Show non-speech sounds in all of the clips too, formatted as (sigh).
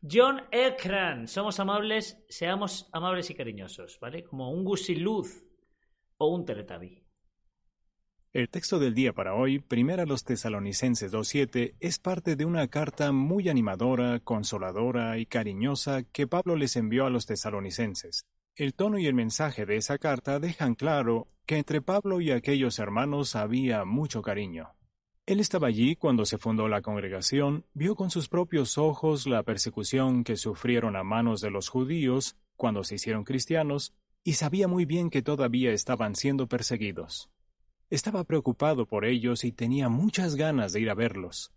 John Ekran, somos amables, seamos amables y cariñosos, ¿vale? Como un gusiluz o un teletubby. El texto del día para hoy, Primera los Tesalonicenses 2.7, es parte de una carta muy animadora, consoladora y cariñosa que Pablo les envió a los tesalonicenses. El tono y el mensaje de esa carta dejan claro que entre Pablo y aquellos hermanos había mucho cariño. Él estaba allí cuando se fundó la congregación, vio con sus propios ojos la persecución que sufrieron a manos de los judíos cuando se hicieron cristianos, y sabía muy bien que todavía estaban siendo perseguidos. Estaba preocupado por ellos y tenía muchas ganas de ir a verlos.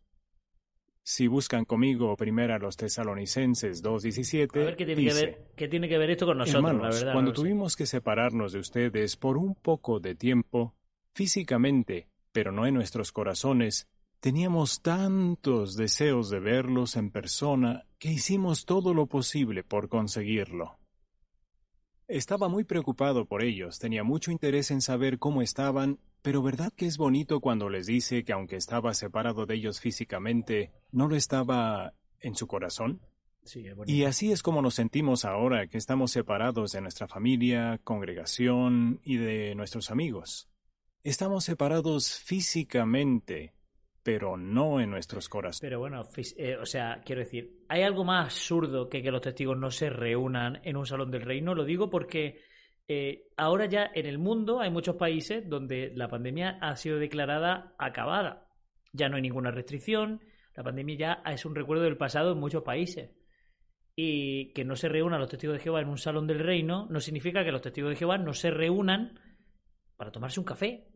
Si buscan conmigo primero a los tesalonicenses 2.17, ¿qué tiene, dice, que ver, ¿qué tiene que ver esto con nosotros? Hermanos, la verdad, cuando no lo sé. tuvimos que separarnos de ustedes por un poco de tiempo, físicamente, pero no en nuestros corazones, teníamos tantos deseos de verlos en persona que hicimos todo lo posible por conseguirlo. Estaba muy preocupado por ellos, tenía mucho interés en saber cómo estaban, pero ¿verdad que es bonito cuando les dice que aunque estaba separado de ellos físicamente, no lo estaba en su corazón? Sí. Y así es como nos sentimos ahora que estamos separados de nuestra familia, congregación y de nuestros amigos. Estamos separados físicamente, pero no en nuestros corazones. Pero bueno, eh, o sea, quiero decir, ¿hay algo más absurdo que que los testigos no se reúnan en un salón del reino? Lo digo porque eh, ahora ya en el mundo hay muchos países donde la pandemia ha sido declarada acabada. Ya no hay ninguna restricción, la pandemia ya es un recuerdo del pasado en muchos países. Y que no se reúnan los testigos de Jehová en un salón del reino no significa que los testigos de Jehová no se reúnan para tomarse un café.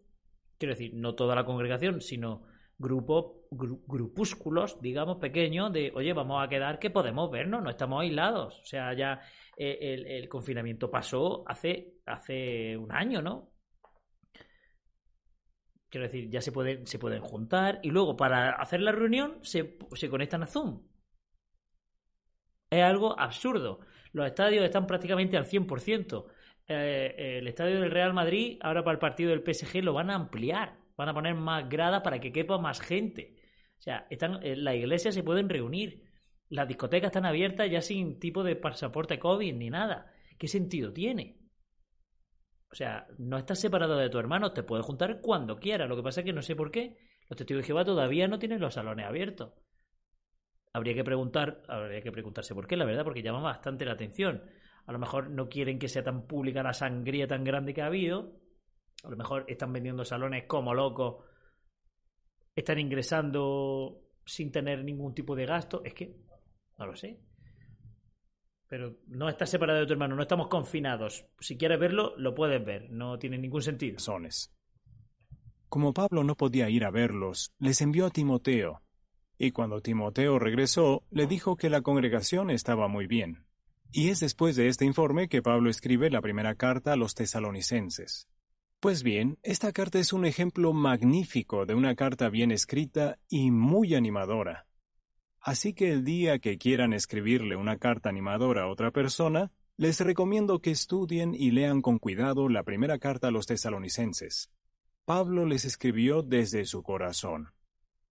Quiero decir, no toda la congregación, sino grupos, gru- grupúsculos, digamos, pequeños, de, oye, vamos a quedar que podemos vernos, no estamos aislados. O sea, ya eh, el, el confinamiento pasó hace, hace un año, ¿no? Quiero decir, ya se pueden, se pueden juntar y luego para hacer la reunión se, se conectan a Zoom. Es algo absurdo. Los estadios están prácticamente al 100%. Eh, el estadio del Real Madrid, ahora para el partido del PSG, lo van a ampliar. Van a poner más grada para que quepa más gente. O sea, están, eh, las iglesias se pueden reunir. Las discotecas están abiertas ya sin tipo de pasaporte COVID ni nada. ¿Qué sentido tiene? O sea, no estás separado de tu hermano, te puedes juntar cuando quieras. Lo que pasa es que no sé por qué los testigos de Jehová todavía no tienen los salones abiertos. Habría que preguntar, habría que preguntarse por qué, la verdad, porque llama bastante la atención. A lo mejor no quieren que sea tan pública la sangría tan grande que ha habido. A lo mejor están vendiendo salones como locos. Están ingresando sin tener ningún tipo de gasto. Es que no lo sé. Pero no estás separado de tu hermano, no estamos confinados. Si quieres verlo, lo puedes ver. No tiene ningún sentido. Como Pablo no podía ir a verlos, les envió a Timoteo, y cuando Timoteo regresó, le dijo que la congregación estaba muy bien. Y es después de este informe que Pablo escribe la primera carta a los tesalonicenses. Pues bien, esta carta es un ejemplo magnífico de una carta bien escrita y muy animadora. Así que el día que quieran escribirle una carta animadora a otra persona, les recomiendo que estudien y lean con cuidado la primera carta a los tesalonicenses. Pablo les escribió desde su corazón.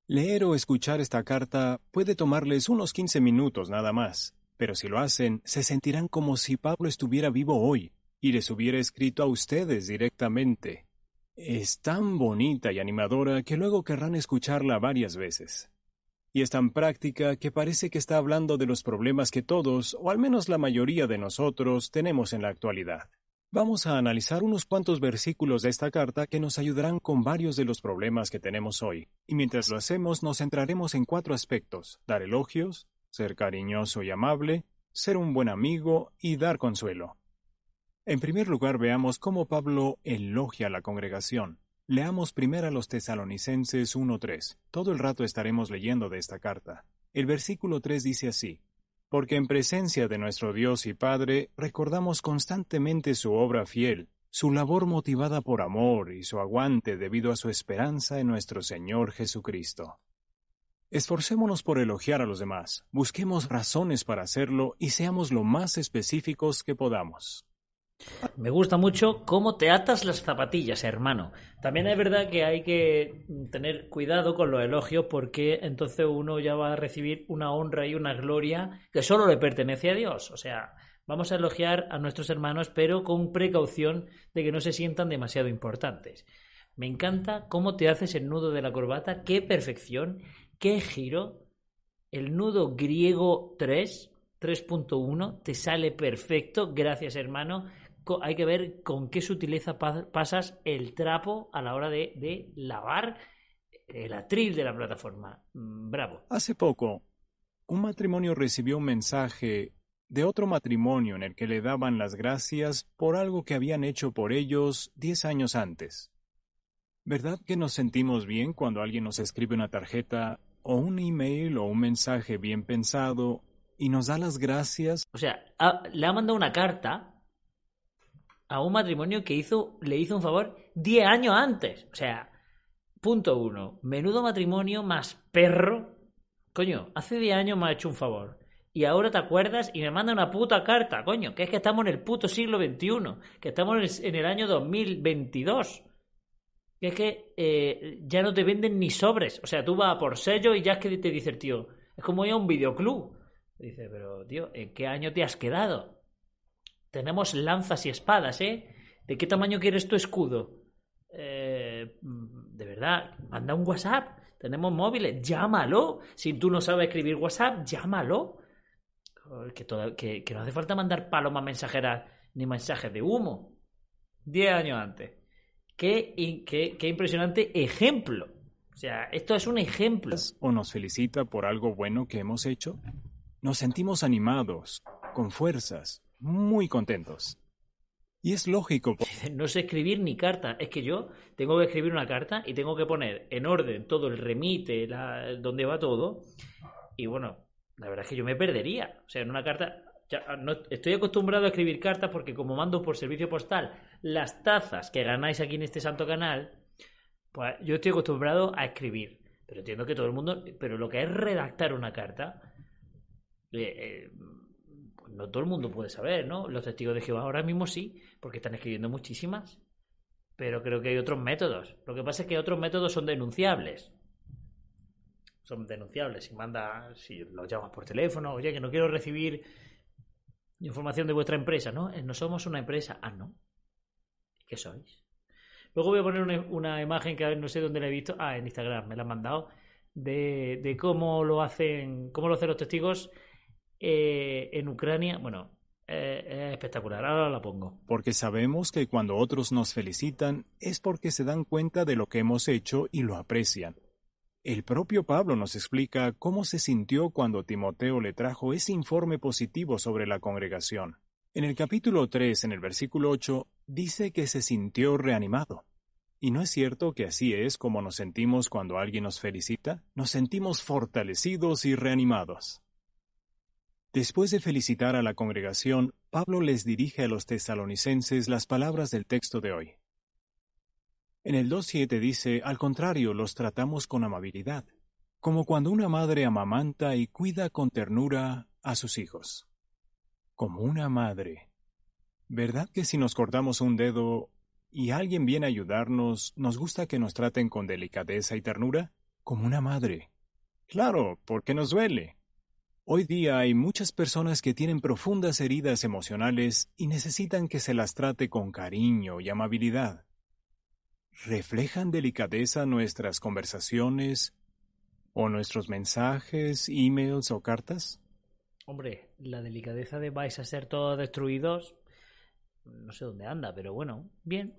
Leer o escuchar esta carta puede tomarles unos 15 minutos nada más, pero si lo hacen, se sentirán como si Pablo estuviera vivo hoy y les hubiera escrito a ustedes directamente. Es tan bonita y animadora que luego querrán escucharla varias veces. Y es tan práctica que parece que está hablando de los problemas que todos, o al menos la mayoría de nosotros, tenemos en la actualidad. Vamos a analizar unos cuantos versículos de esta carta que nos ayudarán con varios de los problemas que tenemos hoy. Y mientras lo hacemos nos centraremos en cuatro aspectos. Dar elogios, ser cariñoso y amable, ser un buen amigo y dar consuelo. En primer lugar veamos cómo Pablo elogia a la congregación. Leamos primero a los tesalonicenses 1.3. Todo el rato estaremos leyendo de esta carta. El versículo 3 dice así. porque en presencia de nuestro Dios y Padre recordamos constantemente su obra fiel, su labor motivada por amor y su aguante debido a su esperanza en nuestro Señor Jesucristo. Esforcémonos por elogiar a los demás, busquemos razones para hacerlo y seamos lo más específicos que podamos. Me gusta mucho cómo te atas las zapatillas, hermano. También es verdad que hay que tener cuidado con los elogios porque entonces uno ya va a recibir una honra y una gloria que solo le pertenece a Dios. O sea, vamos a elogiar a nuestros hermanos pero con precaución de que no se sientan demasiado importantes. Me encanta cómo te haces el nudo de la corbata, qué perfección, qué giro. El nudo griego 3, 3.1, te sale perfecto. Gracias, hermano hay que ver con qué sutileza pasas el trapo a la hora de, lavar el atril de la plataforma. Mm, bravo. Hace poco, un matrimonio recibió un mensaje de otro matrimonio en el que le daban las gracias por algo que habían hecho por ellos diez años antes. ¿Verdad que nos sentimos bien cuando alguien nos escribe una tarjeta o un email o un mensaje bien pensado y nos da las gracias? O sea, le ha mandado una carta a un matrimonio que hizo, le hizo un favor 10 años antes. O sea, punto uno. Menudo matrimonio más perro. Coño, hace 10 años me ha hecho un favor. Y ahora te acuerdas y me manda una puta carta, coño, que es que estamos en el puto siglo XXI, que estamos en el año 2022. Que es que eh, ya no te venden ni sobres. O sea, tú vas por sello y ya es que te dice tío, es como ir a un videoclub. Dice, pero tío, ¿en qué año te has quedado? Tenemos lanzas y espadas, ¿eh? ¿De qué tamaño quieres tu escudo? Eh, de verdad, manda un WhatsApp. Tenemos móviles, llámalo. Si tú no sabes escribir WhatsApp, llámalo. Que, que, no hace falta mandar palomas mensajeras ni mensajes de humo. Diez años antes. Qué, qué, qué impresionante ejemplo. O sea, esto es un ejemplo. ¿O nos felicita por algo bueno que hemos hecho? Nos sentimos animados, con fuerzas, muy contentos. Y es lógico. (laughs) No sé escribir ni carta. Es que yo tengo que escribir una carta y tengo que poner en orden todo el remite, la, donde va todo. Y bueno, la verdad es que yo me perdería. O sea, en una carta. No, estoy acostumbrado a escribir cartas porque, como mando por servicio postal las tazas que ganáis aquí en este santo canal, pues yo estoy acostumbrado a escribir. Pero entiendo que todo el mundo. Pero lo que es redactar una carta. Eh, eh, no todo el mundo puede saber, ¿no? Los testigos de Jehová ahora mismo sí, porque están escribiendo muchísimas, pero creo que hay otros métodos. Lo que pasa es que otros métodos son denunciables. Son denunciables. Si manda, si los llamas por teléfono, oye, que no quiero recibir información de vuestra empresa, ¿no? Eh, no somos una empresa. Ah, no. ¿Qué sois? Luego voy a poner una, imagen que no sé dónde la he visto. Ah, en Instagram, me la han mandado. De, de cómo lo hacen, cómo lo hacen los testigos eh, en Ucrania, bueno, eh, es espectacular. Ahora la pongo. Porque sabemos que cuando otros nos felicitan es porque se dan cuenta de lo que hemos hecho y lo aprecian. El propio Pablo nos explica cómo se sintió cuando Timoteo le trajo ese informe positivo sobre la congregación. En el capítulo 3, en el versículo 8, dice que se sintió reanimado. ¿Y no es cierto que así es como nos sentimos cuando alguien nos felicita? Nos sentimos fortalecidos y reanimados. Después de felicitar a la congregación, Pablo les dirige a los tesalonicenses las palabras del texto de hoy. En el 2.7 dice, al contrario, los tratamos con amabilidad, como cuando una madre amamanta y cuida con ternura a sus hijos. Como una madre. ¿Verdad que si nos cortamos un dedo y alguien viene a ayudarnos, nos gusta que nos traten con delicadeza y ternura? Como una madre. Claro, porque nos duele. Hoy día hay muchas personas que tienen profundas heridas emocionales y necesitan que se las trate con cariño y amabilidad. ¿Reflejan delicadeza nuestras conversaciones o nuestros mensajes, emails o cartas? Hombre, la delicadeza de vais a ser todos destruidos, no sé dónde anda, pero bueno, bien.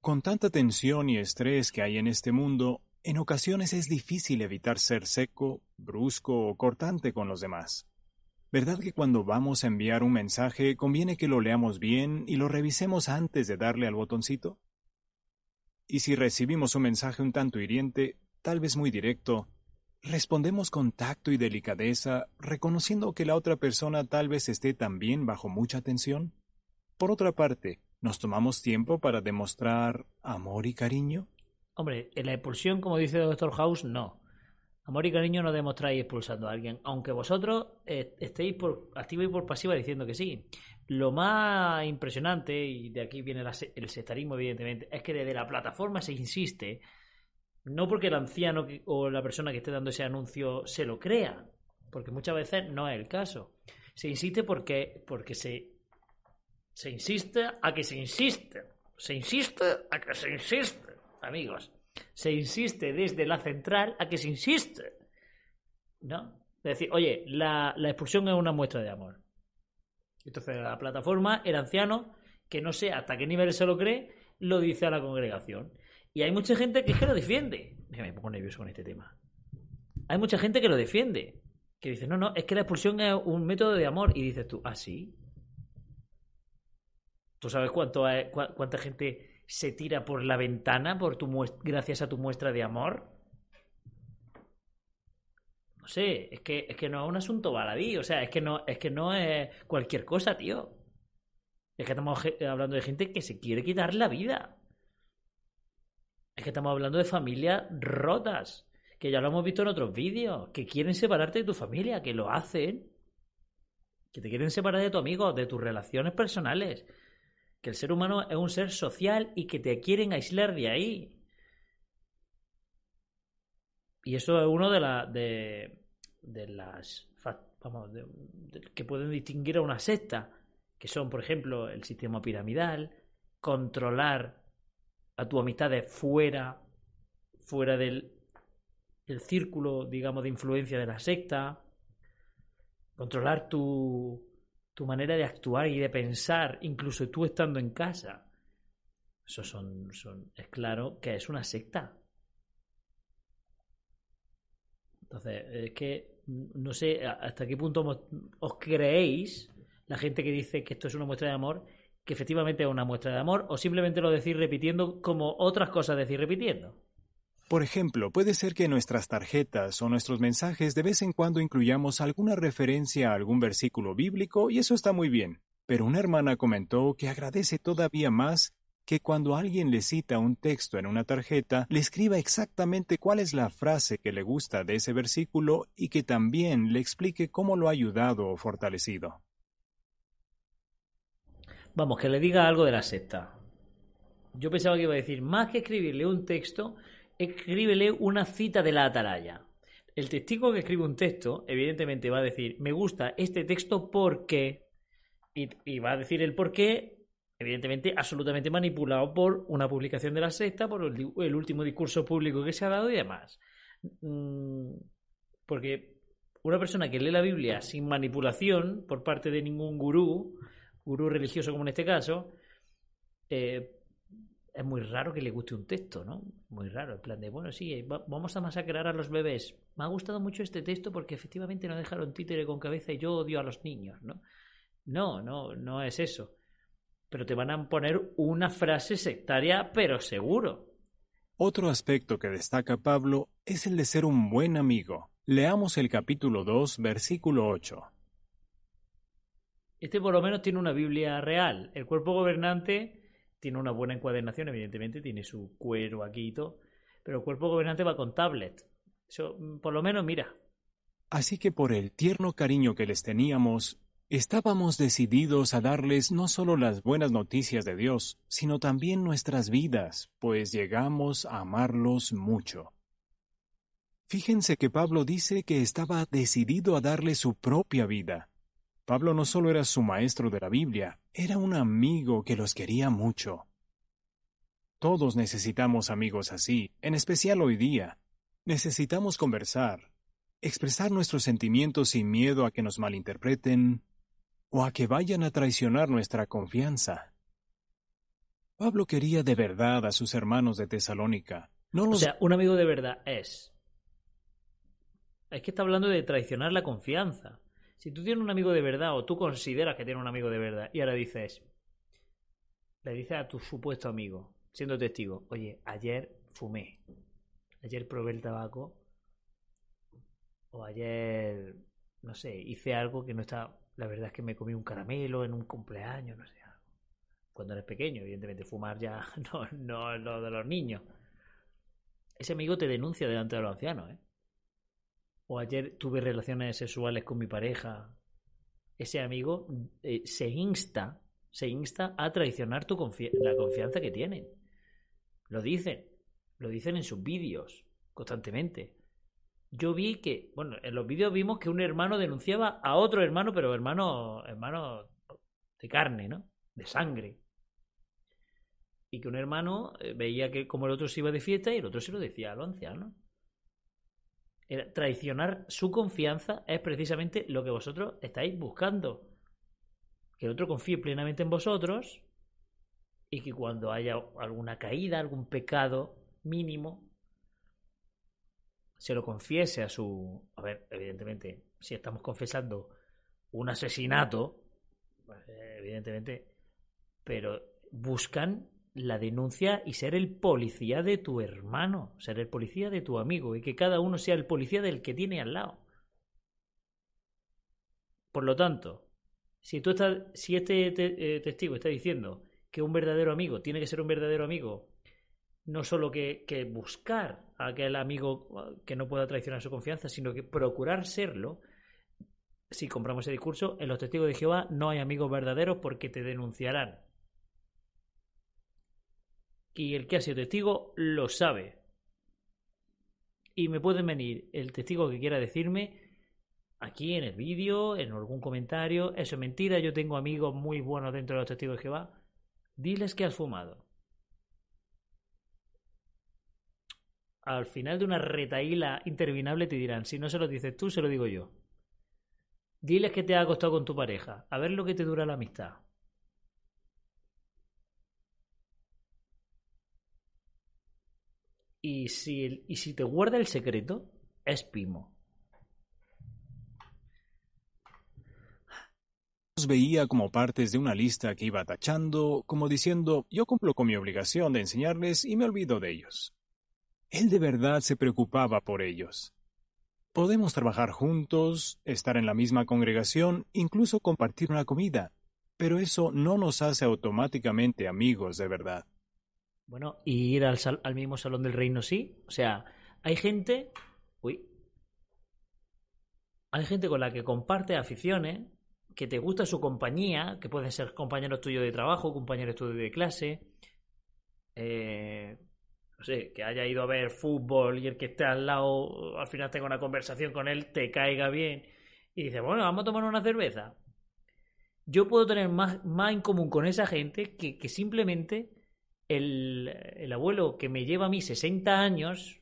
Con tanta tensión y estrés que hay en este mundo, en ocasiones es difícil evitar ser seco, brusco o cortante con los demás. ¿Verdad que cuando vamos a enviar un mensaje conviene que lo leamos bien y lo revisemos antes de darle al botoncito? Y si recibimos un mensaje un tanto hiriente, tal vez muy directo, Respondemos con tacto y delicadeza, reconociendo que la otra persona tal vez esté también bajo mucha tensión. Por otra parte, ¿nos tomamos tiempo para demostrar amor y cariño? Hombre, en la expulsión, como dice Doctor House, no. Amor y cariño no demostráis expulsando a alguien, aunque vosotros eh, estéis por activa y por pasiva diciendo que sí. Lo más impresionante, y de aquí viene el sectarismo, evidentemente, es que desde la plataforma se insiste, no porque el anciano o la persona que esté dando ese anuncio se lo crea, porque muchas veces no es el caso. Se insiste porque, porque se, se insiste a que se insiste. Se insiste a que se insiste, amigos se insiste desde la central a que se insiste. ¿No? Es decir, oye, la, expulsión es una muestra de amor. Entonces, la plataforma, el anciano, que no sé hasta qué nivel se lo cree, lo dice a la congregación. Y hay mucha gente que es que lo defiende. Me pongo nervioso con este tema. Hay mucha gente que lo defiende. Que dice, no, no, es que la expulsión es un método de amor. Y dices tú, ah, sí. ¿Tú sabes cuánto cuánta gente se tira por la ventana por tu gracias a tu muestra de amor? No sé, es que, es que no es un asunto baladí, o sea, es que no, es que no es cualquier cosa, tío. Es que estamos hablando de gente que se quiere quitar la vida. Es que estamos hablando de familias rotas, que ya lo hemos visto en otros vídeos, que quieren separarte de tu familia, que lo hacen, que te quieren separar de tu amigo, de tus relaciones personales, que el ser humano es un ser social y que te quieren aislar de ahí. Y eso es uno de, la, de, de las vamos, que pueden distinguir a una secta, que son, por ejemplo, el sistema piramidal, controlar a tu amistades fuera, fuera del, del círculo, digamos, de influencia de la secta, controlar tu, tu manera de actuar y de pensar, incluso tú estando en casa. Eso son, son, es claro que es una secta. Entonces, es que no sé hasta qué punto os creéis, la gente que dice que esto es una muestra de amor, que efectivamente es una muestra de amor, o simplemente lo decís repitiendo como otras cosas decís repitiendo. Por ejemplo, puede ser que en nuestras tarjetas o nuestros mensajes de vez en cuando incluyamos alguna referencia a algún versículo bíblico y eso está muy bien. Pero una hermana comentó que agradece todavía más que cuando alguien le cita un texto en una tarjeta, le escriba exactamente cuál es la frase que le gusta de ese versículo y que también le explique cómo lo ha ayudado o fortalecido. Vamos, que le diga algo de la secta. Yo pensaba que iba a decir, más que escribirle un texto, escríbele una cita de la atalaya. El testigo que escribe un texto, evidentemente va a decir, me gusta este texto porque, y, va a decir el por qué, evidentemente absolutamente manipulado por una publicación de la secta, por el, último discurso público que se ha dado y demás. Mm, porque una persona que lee la Biblia sin manipulación por parte de ningún gurú, gurú religioso como en este caso, eh, es muy raro que le guste un texto, ¿no? Muy raro, en plan de, bueno, sí, vamos a masacrar a los bebés. Me ha gustado mucho este texto porque efectivamente no dejaron títere con cabeza y yo odio a los niños, ¿no? No, no, no es eso. Pero te van a poner una frase sectaria, pero seguro. Otro aspecto que destaca Pablo es el de ser un buen amigo. Leamos el capítulo 2, versículo 8. Este por lo menos tiene una Biblia real. El cuerpo gobernante tiene una buena encuadernación, evidentemente, tiene su cuero aquí y todo, pero el cuerpo gobernante va con tablet. Eso, mm, por lo menos, mira. Así que por el tierno cariño que les teníamos, estábamos decididos a darles no solo las buenas noticias de Dios, sino también nuestras vidas, pues llegamos a amarlos mucho. Fíjense que Pablo dice que estaba decidido a darle su propia vida. Pablo no solo era su maestro de la Biblia, era un amigo que los quería mucho. Todos necesitamos amigos así, en especial hoy día. Necesitamos conversar, expresar nuestros sentimientos sin miedo a que nos malinterpreten o a que vayan a traicionar nuestra confianza. Pablo quería de verdad a sus hermanos de Tesalónica. No O sea, un amigo de verdad es. Es que está hablando de traicionar la confianza. Si tú tienes un amigo de verdad o tú consideras que tienes un amigo de verdad y ahora dices, le dices a tu supuesto amigo, siendo testigo, oye, ayer fumé, ayer probé el tabaco O ayer, no sé, hice algo que no está. La verdad es que me comí un caramelo en un cumpleaños, no sé. Cuando eres pequeño, evidentemente, fumar ya (laughs) no, no es lo de los niños. Ese amigo te denuncia delante de los ancianos, ¿eh? O ayer tuve relaciones sexuales con mi pareja. Ese amigo eh, se insta, se insta a traicionar tu la confianza que tienen. Lo dicen, lo dicen en sus vídeos constantemente. Yo vi que, bueno, en los vídeos vimos que un hermano denunciaba a otro hermano, pero hermano, hermano de carne, ¿no? De sangre. Y que un hermano eh, veía que como el otro se iba de fiesta y el otro se lo decía a los ancianos. Traicionar su confianza es precisamente lo que vosotros estáis buscando. Que el otro confíe plenamente en vosotros y que cuando haya alguna caída, algún pecado mínimo, se lo confiese a su... A ver, evidentemente, si estamos confesando un asesinato, pues, evidentemente, pero buscan la denuncia y ser el policía de tu hermano, ser el policía de tu amigo y que cada uno sea el policía del que tiene al lado. Por lo tanto, si, tú estás, si este eh, testigo está diciendo que un verdadero amigo tiene que ser un verdadero amigo, no solo que, que buscar a aquel amigo que no pueda traicionar su confianza, sino que procurar serlo, si compramos ese discurso, en los testigos de Jehová no hay amigos verdaderos porque te denunciarán y el que ha sido testigo lo sabe. Y me pueden venir el testigo que quiera decirme aquí en el vídeo, en algún comentario, eso es mentira, yo tengo amigos muy buenos dentro de los testigos de Jehová. Diles que has fumado. Al final de una retaíla interminable te dirán, si no se lo dices tú, se lo digo yo. Diles que te ha acostado con tu pareja, a ver lo que te dura la amistad. Y si, y si te guarda el secreto, es Pimo. Los veía como partes de una lista que iba tachando, como diciendo, yo cumplo con mi obligación de enseñarles y me olvido de ellos. Él de verdad se preocupaba por ellos. Podemos trabajar juntos, estar en la misma congregación, incluso compartir una comida, pero eso no nos hace automáticamente amigos de verdad. Bueno, y ir al, al mismo salón del reino sí. O sea, hay gente. Uy. Hay gente con la que comparte aficiones, que te gusta su compañía, que pueden ser compañeros tuyos de trabajo, compañeros tuyos de clase. Eh, no sé, que haya ido a ver fútbol y el que esté al lado al final tenga una conversación con él, te caiga bien y dice, bueno, vamos a tomar una cerveza. Yo puedo tener más, más en común con esa gente que simplemente el, abuelo que me lleva a mí 60 años,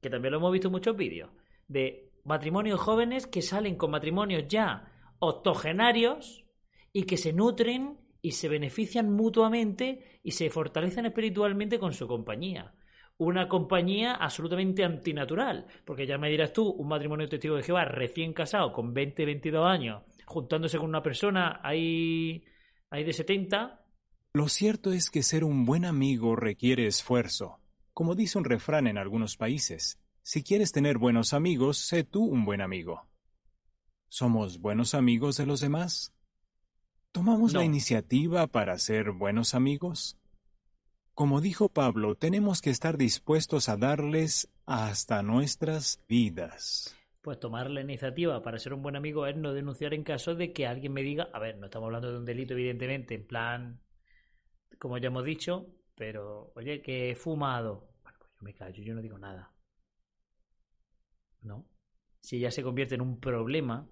que también lo hemos visto en muchos vídeos, de matrimonios jóvenes que salen con matrimonios ya octogenarios y que se nutren y se benefician mutuamente y se fortalecen espiritualmente con su compañía. Una compañía absolutamente antinatural, porque ya me dirás tú, un matrimonio testigo de Jehová recién casado con 20, 22 años, juntándose con una persona ahí, ahí de 70, lo cierto es que ser un buen amigo requiere esfuerzo. Como dice un refrán en algunos países, si quieres tener buenos amigos, sé tú un buen amigo. ¿Somos buenos amigos de los demás? ¿Tomamos la iniciativa para ser buenos amigos? Como dijo Pablo, tenemos que estar dispuestos a darles hasta nuestras vidas. Pues tomar la iniciativa para ser un buen amigo es no denunciar en caso de que alguien me diga, a ver, no estamos hablando de un delito evidentemente, en plan como ya hemos dicho, pero oye, que he fumado. Pues yo me callo, yo no digo nada. ¿No? Si ya se convierte en un problema,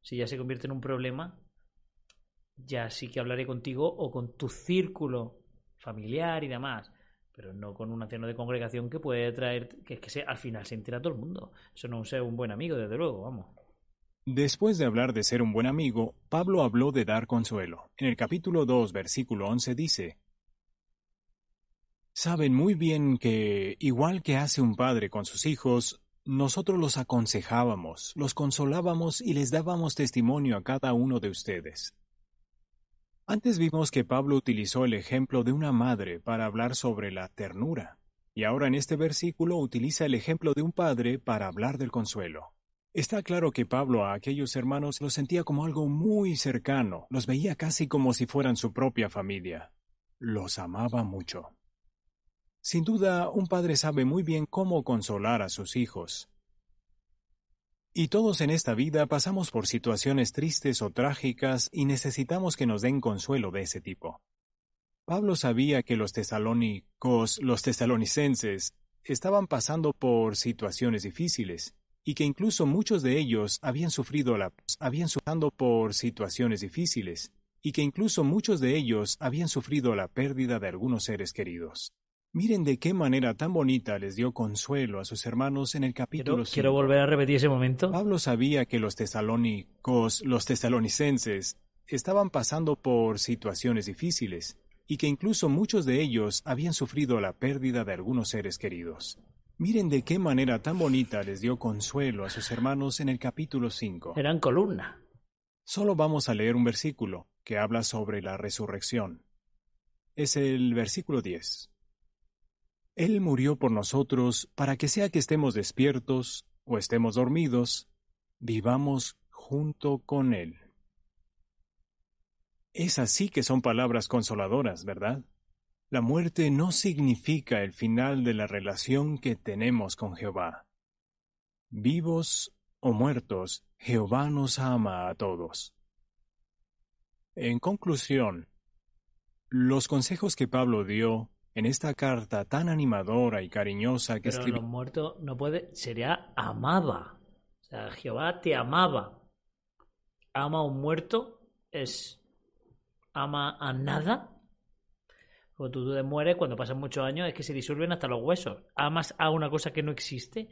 si ya se convierte en un problema, ya sí que hablaré contigo o con tu círculo familiar y demás, pero no con un anciano de congregación que puede traer, que es que se, al final se entera todo el mundo. Eso no es un buen amigo, desde luego, vamos. Después de hablar de ser un buen amigo, Pablo habló de dar consuelo. En el capítulo 2, versículo 11 dice, Saben muy bien que, igual que hace un padre con sus hijos, nosotros los aconsejábamos, los consolábamos y les dábamos testimonio a cada uno de ustedes. Antes vimos que Pablo utilizó el ejemplo de una madre para hablar sobre la ternura, Y ahora en este versículo utiliza el ejemplo de un padre para hablar del consuelo. Está claro que Pablo a aquellos hermanos los sentía como algo muy cercano, los veía casi como si fueran su propia familia. Los amaba mucho. Sin duda, un padre sabe muy bien cómo consolar a sus hijos. Y todos en esta vida pasamos por situaciones tristes o trágicas y necesitamos que nos den consuelo de ese tipo. Pablo sabía que los tesalónicos, los tesalonicenses, estaban pasando por situaciones difíciles y que incluso muchos de ellos habían sufrido la habían sufrido por situaciones difíciles y que incluso muchos de ellos habían sufrido la pérdida de algunos seres queridos. Miren de qué manera tan bonita les dio consuelo a sus hermanos en el capítulo Quiero, quiero volver a repetir ese momento. Pablo sabía que los tesalónicos, los tesalonicenses, estaban pasando por situaciones difíciles y que incluso muchos de ellos habían sufrido la pérdida de algunos seres queridos. Miren de qué manera tan bonita les dio consuelo a sus hermanos en el capítulo 5. Eran columna. Solo vamos a leer un versículo que habla sobre la resurrección. Es el versículo 10. Él murió por nosotros para que sea que estemos despiertos o estemos dormidos, vivamos junto con Él. Es así que son palabras consoladoras, ¿verdad? La muerte no significa el final de la relación que tenemos con Jehová. Vivos o muertos, Jehová nos ama a todos. En conclusión, los consejos que Pablo dio en esta carta tan animadora y cariñosa que Pero escribió los muertos no puede, sería amaba. O sea, Jehová te amaba. Ama a un muerto es ama a nada. Cuando tú te mueres, cuando pasan muchos años, es que se disuelven hasta los huesos. Amas a una cosa que no existe.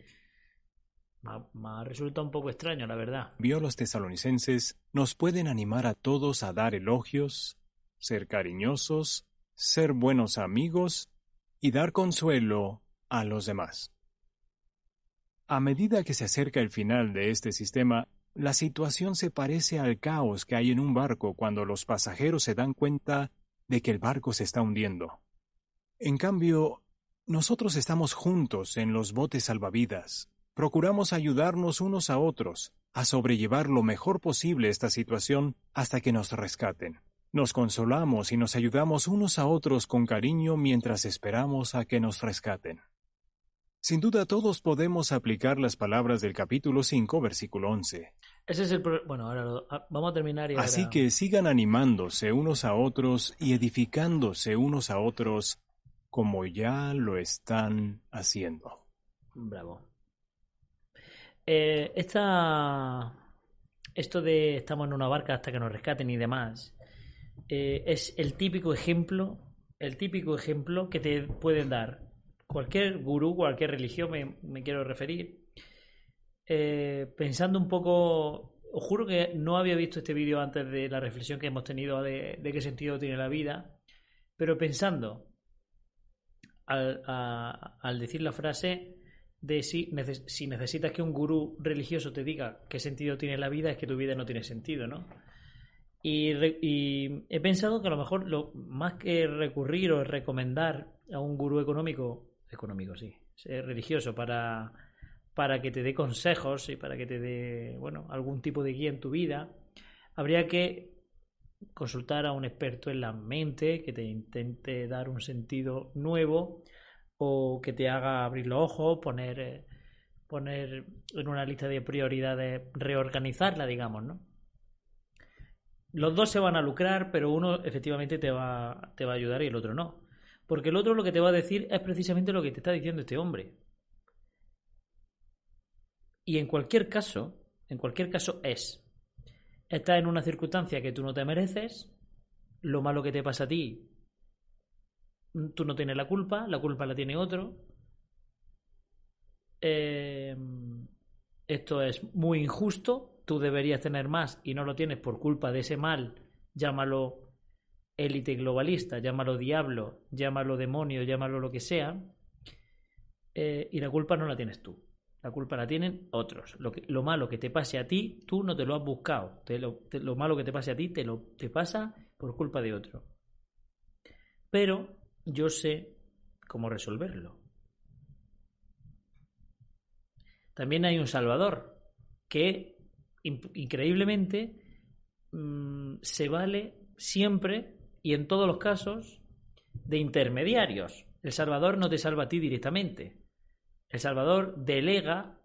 Me resulta un poco extraño, la verdad. vio los tesalonicenses nos pueden animar a todos a dar elogios, ser cariñosos, ser buenos amigos y dar consuelo a los demás. A medida que se acerca el final de este sistema, la situación se parece al caos que hay en un barco cuando los pasajeros se dan cuenta de que el barco se está hundiendo. En cambio, nosotros estamos juntos en los botes salvavidas. Procuramos ayudarnos unos a otros a sobrellevar lo mejor posible esta situación hasta que nos rescaten. Nos consolamos y nos ayudamos unos a otros con cariño mientras esperamos a que nos rescaten. Sin duda todos podemos aplicar las palabras del capítulo 5, versículo 11. Ese es el bueno, ahora lo, ah, vamos a terminar y Así ahora... que sigan animándose unos a otros y edificándose unos a otros como ya lo están haciendo. Bravo. Eh, esta, esto de estamos en una barca hasta que nos rescaten y demás, eh, es el típico ejemplo, el típico ejemplo que te pueden dar cualquier gurú, cualquier religión, me, quiero referir, eh, pensando un poco, os juro que no había visto este vídeo antes de la reflexión que hemos tenido de, qué sentido tiene la vida, pero pensando al, decir la frase de si, neces si, necesitas que un gurú religioso te diga qué sentido tiene la vida, es que tu vida no tiene sentido, ¿no? Y, y he pensado que a lo mejor lo más que recurrir o recomendar a un gurú económico, económico sí, religioso, para, para que te dé consejos y para que te dé, bueno, algún tipo de guía en tu vida, habría que consultar a un experto en la mente que te intente dar un sentido nuevo o que te haga abrir los ojos, poner, eh, poner en una lista de prioridades, reorganizarla, digamos, ¿no? Los dos se van a lucrar, pero uno efectivamente te va, te va a ayudar y el otro no. Porque el otro lo que te va a decir es precisamente lo que te está diciendo este hombre. Y en cualquier caso, en cualquier caso es, estás en una circunstancia que tú no te mereces, lo malo que te pasa a ti, tú no tienes la culpa, la culpa la tiene otro. Eh, esto es muy injusto, tú deberías tener más y no lo tienes por culpa de ese mal, llámalo élite globalista, llámalo diablo, llámalo demonio, llámalo lo que sea, eh, y la culpa no la tienes tú. La culpa la tienen otros. Lo, lo malo que te pase a ti, tú no te lo has buscado. Te lo, lo, malo que te pase a ti, te, lo, te pasa por culpa de otro. Pero yo sé cómo resolverlo. también hay un Salvador que increíblemente mm, se vale siempre y en todos los casos de intermediarios. El Salvador no te salva a ti directamente. El Salvador delega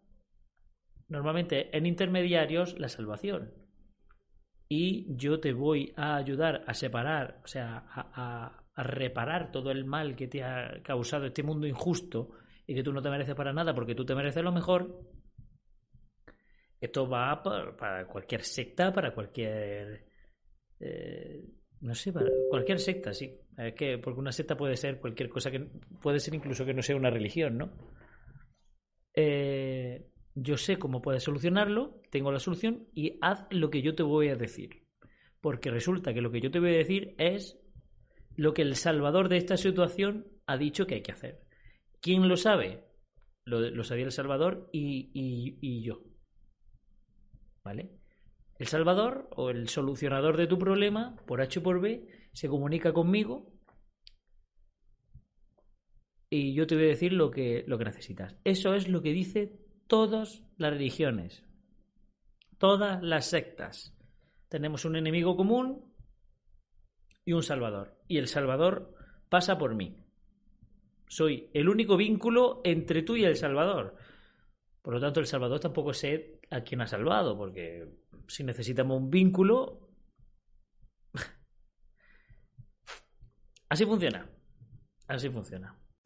normalmente en intermediarios la salvación. Y yo te voy a ayudar a separar, o sea, a, reparar todo el mal que te ha causado este mundo injusto y que tú no te mereces para nada porque tú te mereces lo mejor. Esto va para, cualquier secta, para cualquier... Eh, no sé, cualquier secta, sí. Es que, porque una secta puede ser cualquier cosa que puede ser incluso que no sea una religión, ¿no? Eh, yo sé cómo puedes solucionarlo, tengo la solución y haz lo que yo te voy a decir. Porque resulta que lo que yo te voy a decir es lo que el salvador de esta situación ha dicho que hay que hacer. ¿Quién lo sabe? Lo, sabía el Salvador y, y yo. ¿Vale? El Salvador o el solucionador de tu problema, por H o por B, se comunica conmigo y yo te voy a decir lo que, lo que necesitas. Eso es lo que dice todas las religiones, todas las sectas. Tenemos un enemigo común y un salvador. Y el salvador pasa por mí. Soy el único vínculo entre tú y el salvador. Por lo tanto, el salvador tampoco sé a quién ha salvado, porque si necesitamos un vínculo... (laughs) Así funciona. Así funciona.